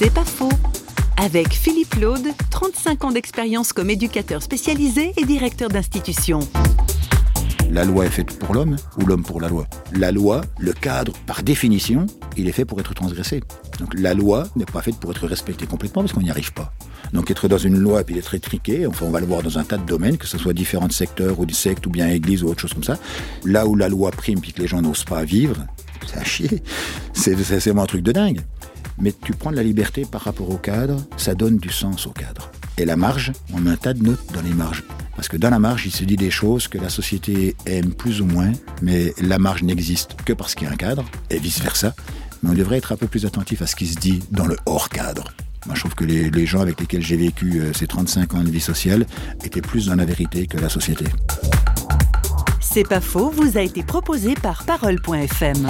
C'est pas faux. Avec Philippe Laude, 35 ans d'expérience comme éducateur spécialisé et directeur d'institution. La loi est faite pour l'homme ou l'homme pour la loi? La loi, le cadre, par définition, il est fait pour être transgressé. Donc la loi n'est pas faite pour être respectée complètement parce qu'on n'y arrive pas. Donc être dans une loi et puis être étriqué, on va le voir dans un tas de domaines, que ce soit différents secteurs ou des sectes ou bien églises ou autre chose comme ça. Là où la loi prime puis que les gens n'osent pas vivre, c'est à chier. C'est vraiment un truc de dingue. Mais tu prends de la liberté par rapport au cadre, ça donne du sens au cadre. Et la marge, on met un tas de notes dans les marges. Parce que dans la marge, il se dit des choses que la société aime plus ou moins, mais la marge n'existe que parce qu'il y a un cadre, et vice-versa. Mais on devrait être un peu plus attentif à ce qui se dit dans le hors-cadre. Moi, je trouve que les, gens avec lesquels j'ai vécu euh, ces 35 ans de vie sociale étaient plus dans la vérité que la société. C'est pas faux, vous a été proposé par Parole.fm.